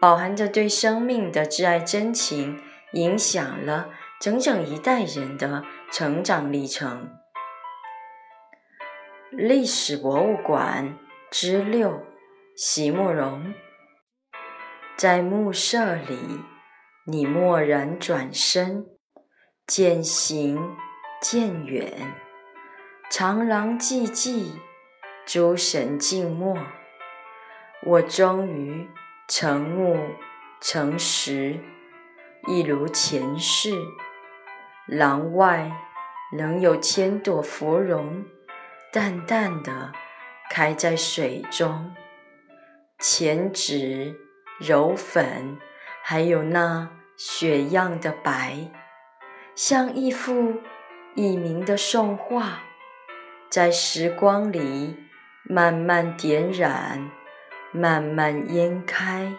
饱含着对生命的挚爱真情，影响了整整一代人的成长历程。历史博物馆之六：席慕容。在暮色里，你蓦然转身，渐行渐远，长廊寂寂，诸神静默，我终于。成木成石，一如前世。廊外仍有千朵芙蓉，淡淡的开在水中。浅紫、柔粉，还有那雪样的白，像一幅佚名的宋画，在时光里慢慢点染。慢慢烟开。